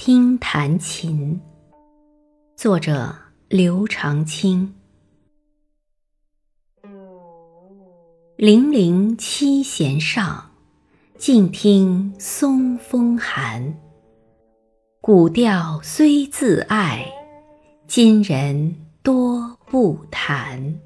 听弹琴，作者刘长卿。零零七弦上，静听松风寒。古调虽自爱，今人多不弹。